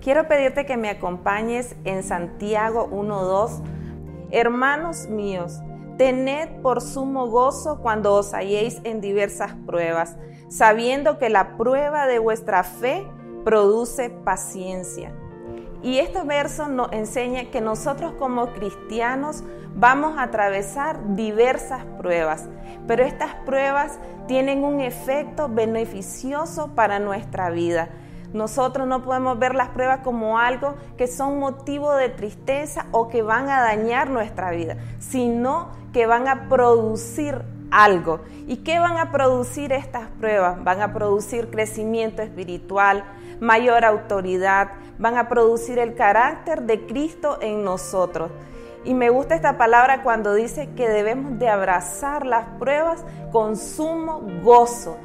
quiero pedirte que me acompañes en Santiago 1.2. Hermanos míos, tened por sumo gozo cuando os halléis en diversas pruebas, sabiendo que la prueba de vuestra fe produce paciencia. Y este verso nos enseña que nosotros como cristianos vamos a atravesar diversas pruebas, pero estas pruebas tienen un efecto beneficioso para nuestra vida. Nosotros no podemos ver las pruebas como algo que son motivo de tristeza o que van a dañar nuestra vida, sino que van a producir algo. ¿Y qué van a producir estas pruebas? Van a producir crecimiento espiritual, mayor autoridad, van a producir el carácter de Cristo en nosotros. Y me gusta esta palabra cuando dice que debemos de abrazar las pruebas con sumo gozo.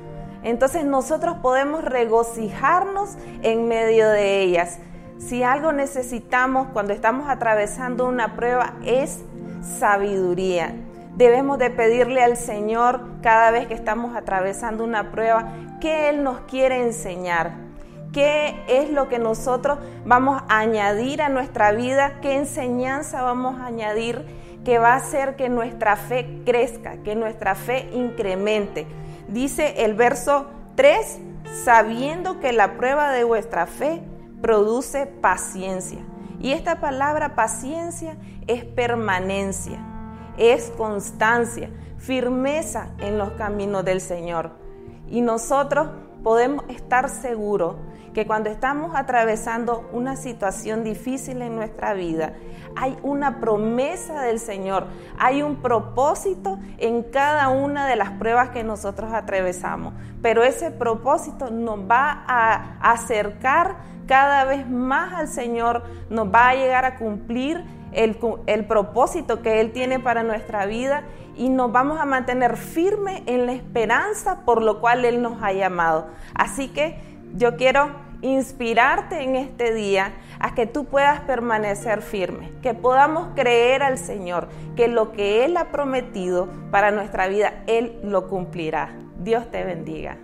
Entonces nosotros podemos regocijarnos en medio de ellas. Si algo necesitamos cuando estamos atravesando una prueba es sabiduría. Debemos de pedirle al Señor cada vez que estamos atravesando una prueba que Él nos quiere enseñar. ¿Qué es lo que nosotros vamos a añadir a nuestra vida? ¿Qué enseñanza vamos a añadir que va a hacer que nuestra fe crezca, que nuestra fe incremente? Dice el verso 3, sabiendo que la prueba de vuestra fe produce paciencia. Y esta palabra paciencia es permanencia es constancia, firmeza en los caminos del Señor. Y nosotros podemos estar seguros que cuando estamos atravesando una situación difícil en nuestra vida, hay una promesa del Señor, hay un propósito en cada una de las pruebas que nosotros atravesamos. Pero ese propósito nos va a acercar cada vez más al Señor, nos va a llegar a cumplir el, propósito que Él tiene para nuestra vida y nos vamos a mantener firmes en la esperanza por lo cual Él nos ha llamado. Así que yo quiero inspirarte en este día a que tú puedas permanecer firme, que podamos creer al Señor, que lo que Él ha prometido para nuestra vida, Él lo cumplirá. Dios te bendiga.